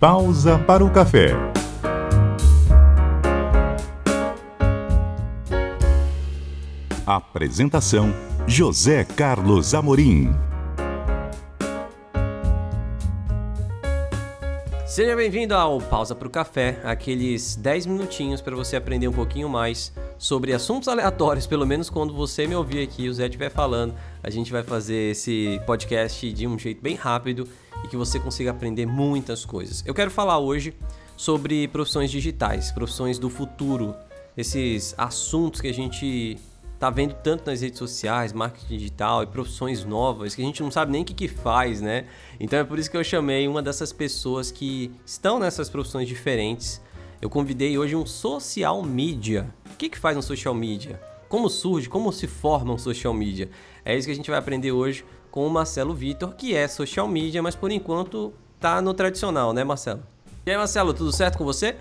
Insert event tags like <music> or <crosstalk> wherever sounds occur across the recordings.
Pausa para o café. Apresentação: José Carlos Amorim. Seja bem-vindo ao Pausa para o Café, aqueles 10 minutinhos para você aprender um pouquinho mais sobre assuntos aleatórios, pelo menos quando você me ouvir aqui, o Zé estiver falando. A gente vai fazer esse podcast de um jeito bem rápido e que você consiga aprender muitas coisas. Eu quero falar hoje sobre profissões digitais, profissões do futuro, esses assuntos que a gente tá vendo tanto nas redes sociais, marketing digital e profissões novas que a gente não sabe nem o que, que faz, né? Então é por isso que eu chamei uma dessas pessoas que estão nessas profissões diferentes. Eu convidei hoje um social media. O que, que faz um social media? Como surge, como se forma um social media? É isso que a gente vai aprender hoje com o Marcelo Vitor, que é social media, mas por enquanto tá no tradicional, né, Marcelo? E aí, Marcelo, tudo certo com você?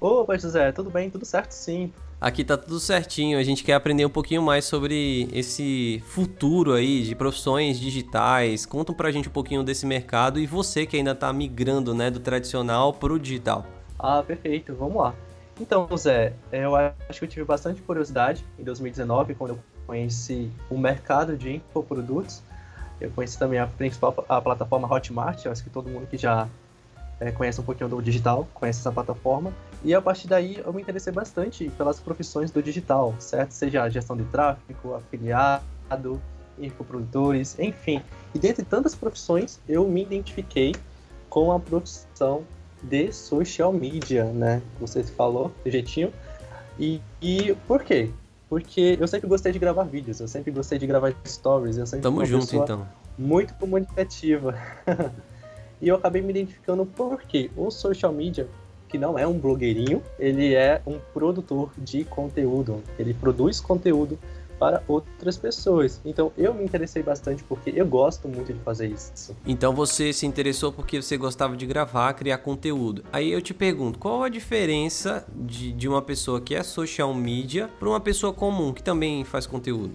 Opa, José, tudo bem? Tudo certo sim. Aqui tá tudo certinho. A gente quer aprender um pouquinho mais sobre esse futuro aí de profissões digitais. Conta pra gente um pouquinho desse mercado e você que ainda tá migrando, né, do tradicional pro digital. Ah, perfeito. Vamos lá. Então, Zé, eu acho que eu tive bastante curiosidade em 2019, quando eu conheci o mercado de infoprodutos. Eu conheci também a principal a plataforma Hotmart, eu acho que todo mundo que já é, conhece um pouquinho do digital conhece essa plataforma. E a partir daí eu me interessei bastante pelas profissões do digital, certo? Seja gestão de tráfego, afiliado, infoprodutores, enfim. E dentre tantas profissões, eu me identifiquei com a profissão de social media, né? Você falou, do jeitinho. E, e por quê? Porque eu sempre gostei de gravar vídeos, eu sempre gostei de gravar stories, eu sempre Tamo junto então. Muito comunicativa. <laughs> e eu acabei me identificando porque o social media que não é um blogueirinho, ele é um produtor de conteúdo. Ele produz conteúdo para outras pessoas. Então eu me interessei bastante porque eu gosto muito de fazer isso. Então você se interessou porque você gostava de gravar, criar conteúdo. Aí eu te pergunto, qual a diferença de, de uma pessoa que é social media para uma pessoa comum que também faz conteúdo?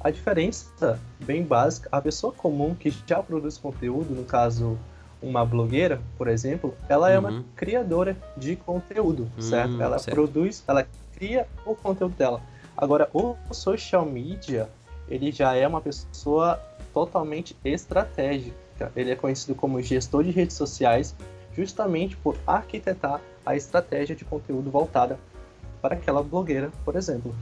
A diferença, bem básica, a pessoa comum que já produz conteúdo, no caso uma blogueira, por exemplo, ela é uma uhum. criadora de conteúdo, certo? Hum, ela certo. produz, ela cria o conteúdo dela. Agora, o social media, ele já é uma pessoa totalmente estratégica. Ele é conhecido como gestor de redes sociais, justamente por arquitetar a estratégia de conteúdo voltada para aquela blogueira, por exemplo.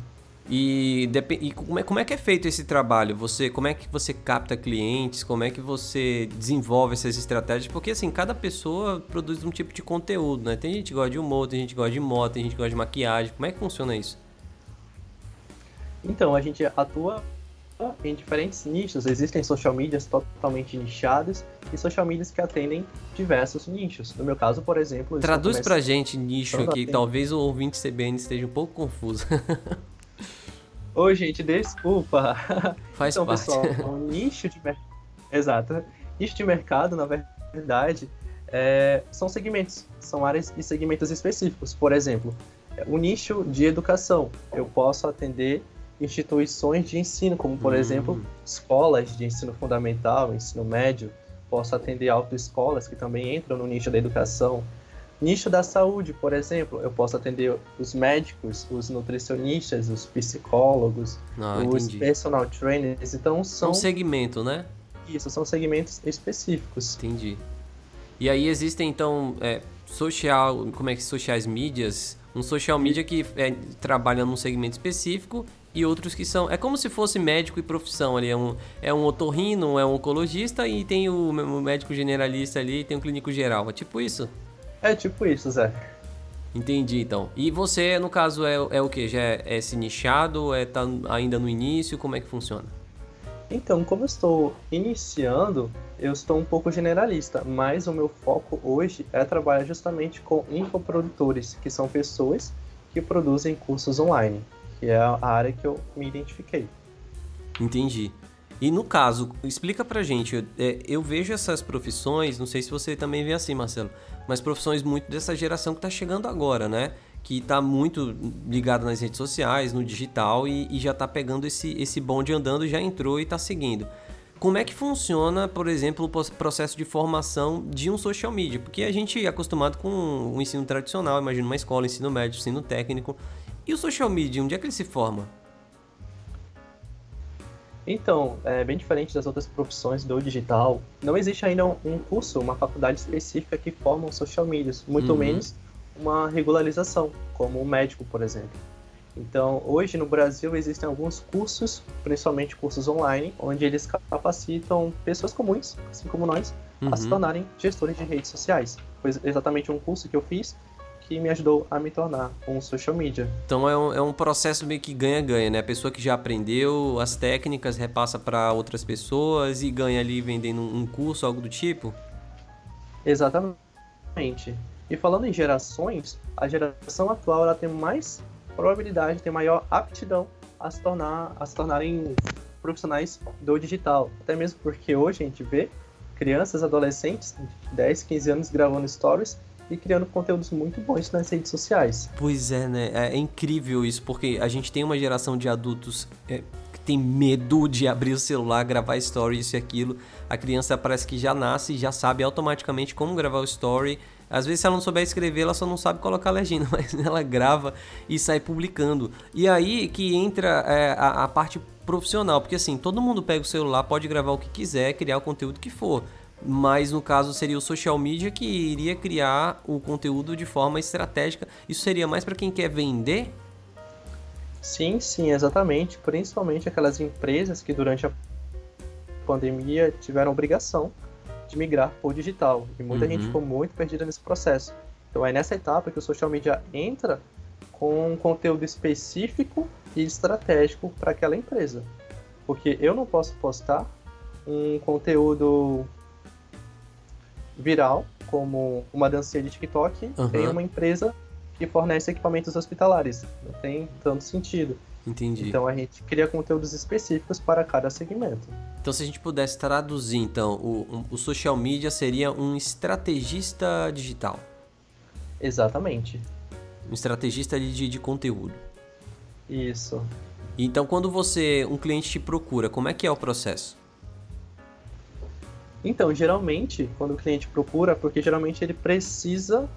E, e como, é, como, é, que é feito esse trabalho? Você, como é que você capta clientes? Como é que você desenvolve essas estratégias? Porque assim, cada pessoa produz um tipo de conteúdo, né? Tem gente que gosta de humor, tem gente que gosta de moto, tem gente que gosta de maquiagem. Como é que funciona isso? Então, a gente atua em diferentes nichos. Existem social medias totalmente nichadas e social medias que atendem diversos nichos. No meu caso, por exemplo... Traduz pra gente nicho aqui, talvez o ouvinte CBN esteja um pouco confuso. <laughs> Oi, gente, desculpa. <laughs> Faz então, parte. pessoal, o nicho de mercado. Exato. Nicho de mercado, na verdade, é... são segmentos, são áreas e segmentos específicos. Por exemplo, o nicho de educação. Eu posso atender instituições de ensino, como por hum. exemplo, escolas de ensino fundamental, ensino médio. Posso atender autoescolas que também entram no nicho da educação. Nicho da saúde, por exemplo, eu posso atender os médicos, os nutricionistas, os psicólogos, ah, os entendi. personal trainers. Então são. Um segmento, né? Isso, são segmentos específicos. Entendi. E aí existem então é, social, como é que sociais mídias, um social media que é, trabalha num segmento específico e outros que são. É como se fosse médico e profissão ali. É um, é um otorrino, é um oncologista e tem o, o médico generalista ali e tem o clínico geral. É tipo isso? É tipo isso, Zé. Entendi, então. E você, no caso, é, é o que? Já é, é se nichado? É tá ainda no início? Como é que funciona? Então, como eu estou iniciando, eu estou um pouco generalista, mas o meu foco hoje é trabalhar justamente com infoprodutores, que são pessoas que produzem cursos online que é a área que eu me identifiquei. Entendi. E no caso, explica pra gente, eu, é, eu vejo essas profissões, não sei se você também vê assim, Marcelo, mas profissões muito dessa geração que tá chegando agora, né? Que tá muito ligado nas redes sociais, no digital e, e já tá pegando esse, esse bonde andando, já entrou e tá seguindo. como é que funciona, por exemplo, o processo de formação de um social media? Porque a gente é acostumado com o ensino tradicional, imagina uma escola, ensino médio, ensino técnico. E o social media, onde é que ele se forma? Então, é bem diferente das outras profissões do digital. Não existe ainda um curso, uma faculdade específica que forma um social media, muito uhum. menos uma regularização, como o médico, por exemplo. Então, hoje no Brasil existem alguns cursos, principalmente cursos online, onde eles capacitam pessoas comuns, assim como nós, uhum. a se uhum. tornarem gestores de redes sociais. Foi exatamente um curso que eu fiz que me ajudou a me tornar um social media. Então é um, é um processo meio que ganha-ganha, né? A pessoa que já aprendeu as técnicas repassa para outras pessoas e ganha ali vendendo um curso, algo do tipo? Exatamente. E falando em gerações, a geração atual ela tem mais probabilidade, tem maior aptidão a se tornar, a se tornarem profissionais do digital. Até mesmo porque hoje a gente vê crianças, adolescentes de 10, 15 anos gravando stories e criando conteúdos muito bons nas redes sociais. Pois é, né? É, é incrível isso, porque a gente tem uma geração de adultos é, que tem medo de abrir o celular, gravar stories isso e aquilo. A criança parece que já nasce, já sabe automaticamente como gravar o story às vezes, se ela não souber escrever, ela só não sabe colocar legenda, <laughs> mas ela grava e sai publicando. E aí que entra é, a, a parte profissional, porque assim, todo mundo pega o celular, pode gravar o que quiser, criar o conteúdo que for. Mas no caso seria o social media que iria criar o conteúdo de forma estratégica. Isso seria mais para quem quer vender? Sim, sim, exatamente. Principalmente aquelas empresas que durante a pandemia tiveram obrigação de migrar para o digital. E muita uhum. gente ficou muito perdida nesse processo. Então é nessa etapa que o social media entra com um conteúdo específico e estratégico para aquela empresa. Porque eu não posso postar um conteúdo viral, como uma dancinha de TikTok, uhum. em uma empresa que fornece equipamentos hospitalares. Não tem tanto sentido. Entendi. Então a gente cria conteúdos específicos para cada segmento. Então, se a gente pudesse traduzir, então, o, o social media seria um estrategista digital. Exatamente. Um estrategista de, de conteúdo. Isso. Então, quando você, um cliente te procura, como é que é o processo? Então, geralmente, quando o cliente procura, porque geralmente ele precisa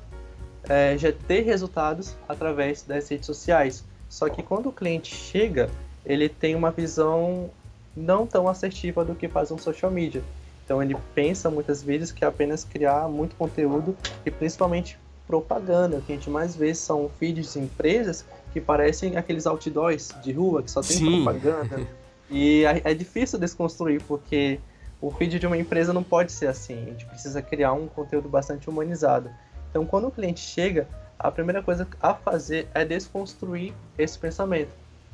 é, já ter resultados através das redes sociais. Só que quando o cliente chega, ele tem uma visão não tão assertiva do que faz um social media. Então ele pensa muitas vezes que é apenas criar muito conteúdo e principalmente propaganda. O que a gente mais vê são feeds de empresas que parecem aqueles outdoors de rua que só tem Sim. propaganda. <laughs> e é, é difícil desconstruir porque o feed de uma empresa não pode ser assim. A gente precisa criar um conteúdo bastante humanizado. Então quando o cliente chega, a primeira coisa a fazer é desconstruir esse pensamento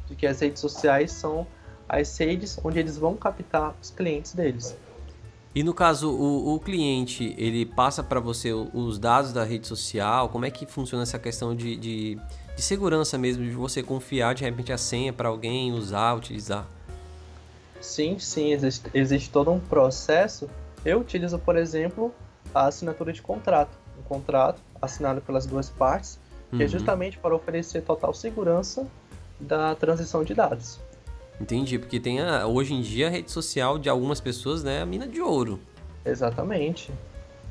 de que as redes sociais são as redes onde eles vão captar os clientes deles. E no caso, o, o cliente, ele passa para você os dados da rede social? Como é que funciona essa questão de, de, de segurança mesmo, de você confiar de repente a senha para alguém usar, utilizar? Sim, sim, existe, existe todo um processo. Eu utilizo, por exemplo, a assinatura de contrato. Um contrato assinado pelas duas partes, que é uhum. é justamente para oferecer total segurança da transição de dados. Entendi, porque tem a, hoje em dia a rede social de algumas pessoas, né, a mina de ouro. Exatamente.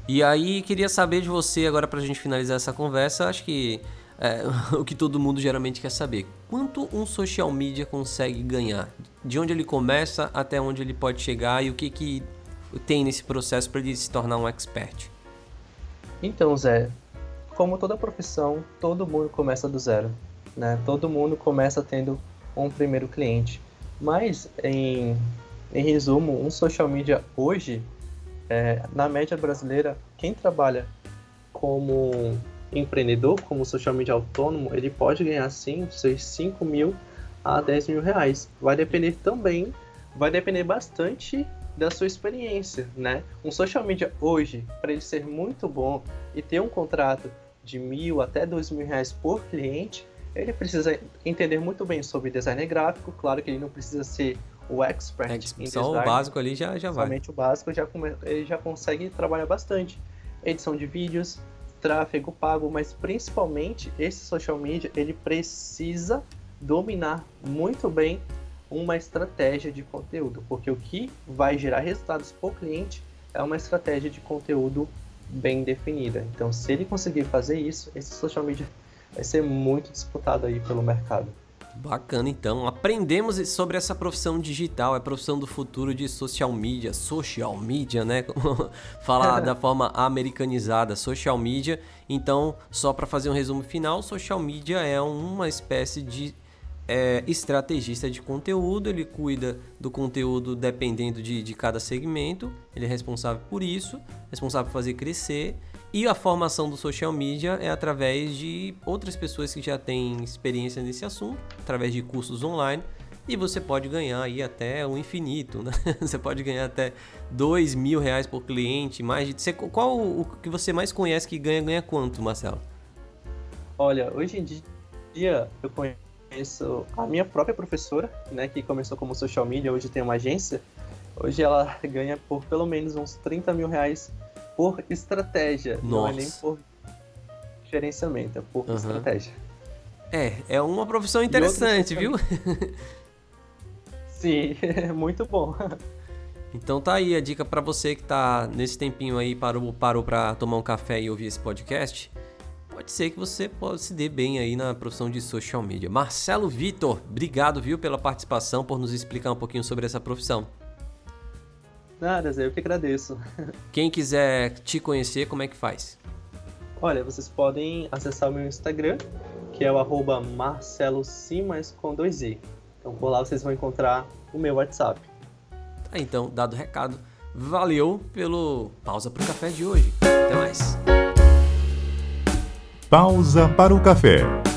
E aí, queria saber de você, agora para a gente finalizar essa conversa, acho que é, <laughs> o que todo mundo geralmente quer saber. Quanto um social media consegue ganhar? De onde ele começa até onde ele pode chegar e o que, que tem nesse processo para ele se tornar um expert? Então, Zé, como toda profissão, todo mundo começa do zero. Né? Todo mundo começa tendo um primeiro cliente. Mas, em, em resumo, um social media hoje, é, na média brasileira, quem trabalha como empreendedor, como social media autônomo, ele pode ganhar sim seus 5 mil a 10 mil reais. Vai depender também, vai depender bastante da sua experiência, né? Um social media hoje, para ele ser muito bom e ter um contrato de mil até dois mil reais por cliente, ele precisa entender muito bem sobre design gráfico. Claro que ele não precisa ser o expert é, em design. Só o básico ali já, já vai. Somente o básico já ele já consegue trabalhar bastante. Edição de vídeos, tráfego pago, mas principalmente esse social media ele precisa dominar muito bem uma estratégia de conteúdo, porque o que vai gerar resultados para o cliente é uma estratégia de conteúdo bem definida. Então, se ele conseguir fazer isso, esse social media vai ser muito disputado aí pelo mercado. Bacana, então. Aprendemos sobre essa profissão digital, é a profissão do futuro de social media, social media, né? <laughs> Falar da forma americanizada, social media. Então, só para fazer um resumo final, social media é uma espécie de é, estrategista de conteúdo, ele cuida do conteúdo dependendo de, de cada segmento, ele é responsável por isso, responsável por fazer crescer e a formação do social media é através de outras pessoas que já têm experiência nesse assunto, através de cursos online. E você pode ganhar aí até o infinito, né? <laughs> Você pode ganhar até dois mil reais por cliente, mais de... Qual o que você mais conhece que ganha, ganha quanto, Marcelo? Olha, hoje em dia eu conheço a minha própria professora, né, que começou como social media, hoje tem uma agência. Hoje ela <laughs> ganha por pelo menos uns 30 mil reais por estratégia, Nossa. não é nem por gerenciamento, é por uhum. estratégia. É, é uma profissão interessante, viu? <laughs> Sim, é <laughs> muito bom. Então tá aí a dica para você que tá nesse tempinho aí parou parou para tomar um café e ouvir esse podcast. Pode ser que você pode se dê bem aí na profissão de social media. Marcelo Vitor, obrigado, viu, pela participação, por nos explicar um pouquinho sobre essa profissão. Nada, Zé, eu que agradeço. <laughs> Quem quiser te conhecer, como é que faz? Olha, vocês podem acessar o meu Instagram, que é o arroba marcelosimas com dois i. Então por lá vocês vão encontrar o meu WhatsApp. Tá, então, dado o recado, valeu pelo pausa para o café de hoje. Até mais. Pausa para o café.